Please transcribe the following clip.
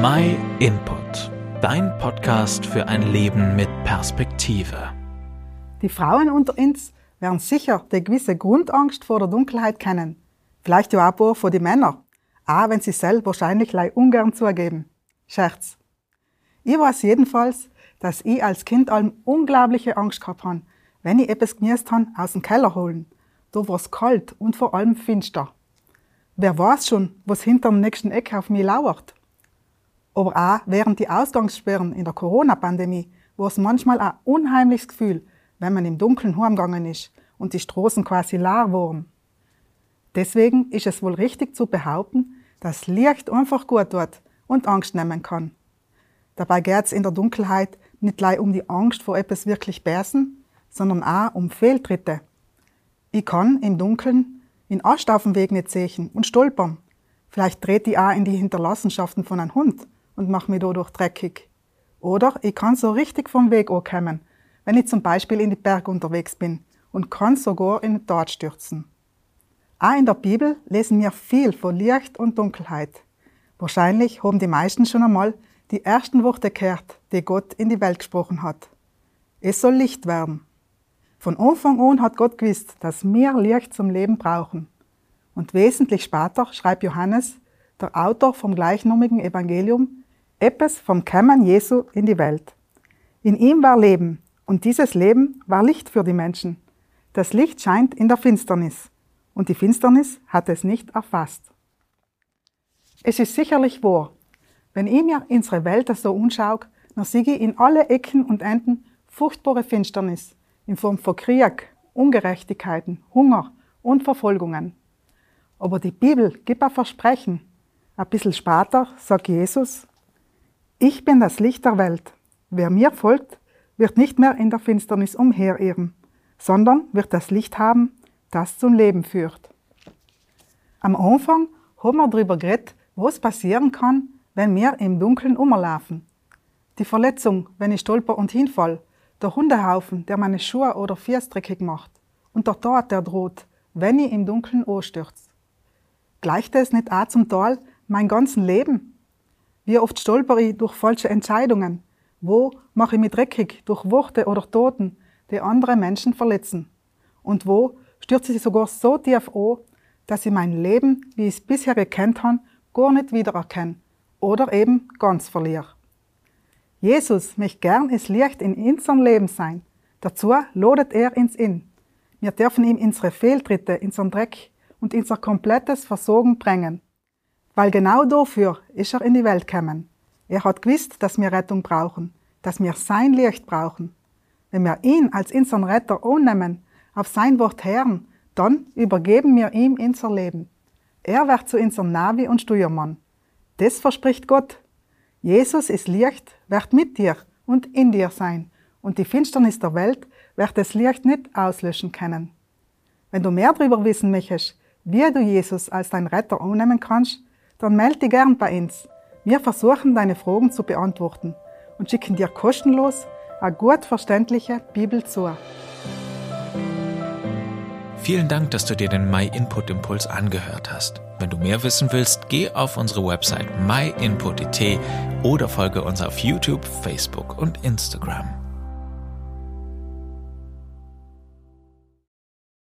My Input, dein Podcast für ein Leben mit Perspektive. Die Frauen unter uns werden sicher die gewisse Grundangst vor der Dunkelheit kennen. Vielleicht ja auch vor die Männer, auch wenn sie selbst wahrscheinlich ungern zugeben. Scherz. Ich weiß jedenfalls, dass ich als Kind allem unglaubliche Angst gehabt habe, wenn ich etwas genießt habe, aus dem Keller holen. Da war es kalt und vor allem finster. Wer weiß schon, was hinter dem nächsten Eck auf mich lauert? Aber auch während die Ausgangssperren in der Corona-Pandemie war es manchmal ein unheimliches Gefühl, wenn man im Dunkeln heimgegangen ist und die Straßen quasi leer waren. Deswegen ist es wohl richtig zu behaupten, dass Licht einfach gut tut und Angst nehmen kann. Dabei geht es in der Dunkelheit nicht gleich um die Angst vor etwas wirklich Bösen, sondern auch um Fehltritte. Ich kann im Dunkeln in Ast auf dem Weg nicht sehen und stolpern. Vielleicht dreht ich auch in die Hinterlassenschaften von einem Hund und mach mich dadurch dreckig. Oder ich kann so richtig vom Weg ankommen, wenn ich zum Beispiel in die Berge unterwegs bin und kann sogar in den Tod stürzen. Auch in der Bibel lesen wir viel von Licht und Dunkelheit. Wahrscheinlich haben die meisten schon einmal die ersten Worte gehört, die Gott in die Welt gesprochen hat. Es soll Licht werden. Von Anfang an hat Gott gewusst, dass wir Licht zum Leben brauchen. Und wesentlich später schreibt Johannes, der Autor vom gleichnamigen Evangelium, etwas vom Kämmen Jesu in die Welt. In ihm war Leben und dieses Leben war Licht für die Menschen. Das Licht scheint in der Finsternis und die Finsternis hat es nicht erfasst. Es ist sicherlich wahr, wenn ich mir unsere Welt so anschaue, dann sehe ich in alle Ecken und Enden furchtbare Finsternis in Form von Krieg, Ungerechtigkeiten, Hunger und Verfolgungen. Aber die Bibel gibt ein Versprechen. Ein bisschen später sagt Jesus, ich bin das Licht der Welt. Wer mir folgt, wird nicht mehr in der Finsternis umherirren, sondern wird das Licht haben, das zum Leben führt. Am Anfang haben wir darüber geredet, was passieren kann, wenn wir im Dunkeln umlaufen. Die Verletzung, wenn ich stolper und hinfall, der Hundehaufen, der meine Schuhe oder Füße dreckig macht. Und der Tod, der droht, wenn ich im Dunkeln anstürze. Gleicht es nicht auch zum Tal mein ganzen Leben? Wie oft stolper ich durch falsche Entscheidungen? Wo mache ich mich dreckig durch Worte oder Toten, die andere Menschen verletzen? Und wo stürze ich sogar so tief an, dass ich mein Leben, wie ich es bisher gekannt habe, gar nicht wiedererkenne oder eben ganz verliere? Jesus möchte gern es Licht in unserem Leben sein. Dazu lodet er ins In. Wir dürfen ihm unsere Fehltritte, unseren Dreck und unser komplettes Versorgen bringen. Weil genau dafür ist er in die Welt gekommen. Er hat gewusst, dass wir Rettung brauchen, dass wir sein Licht brauchen. Wenn wir ihn als unseren Retter annehmen, auf sein Wort hören, dann übergeben wir ihm unser Leben. Er wird zu unserem Navi und Steuermann. Das verspricht Gott, Jesus ist Licht, wird mit dir und in dir sein, und die Finsternis der Welt wird das Licht nicht auslöschen können. Wenn du mehr darüber wissen möchtest, wie du Jesus als dein Retter annehmen kannst, dann melde dich gern bei uns. Wir versuchen deine Fragen zu beantworten und schicken dir kostenlos eine gut verständliche Bibel zu. Vielen Dank, dass du dir den My Input Impuls angehört hast. Wenn du mehr wissen willst, geh auf unsere Website myinput.it oder folge uns auf YouTube, Facebook und Instagram.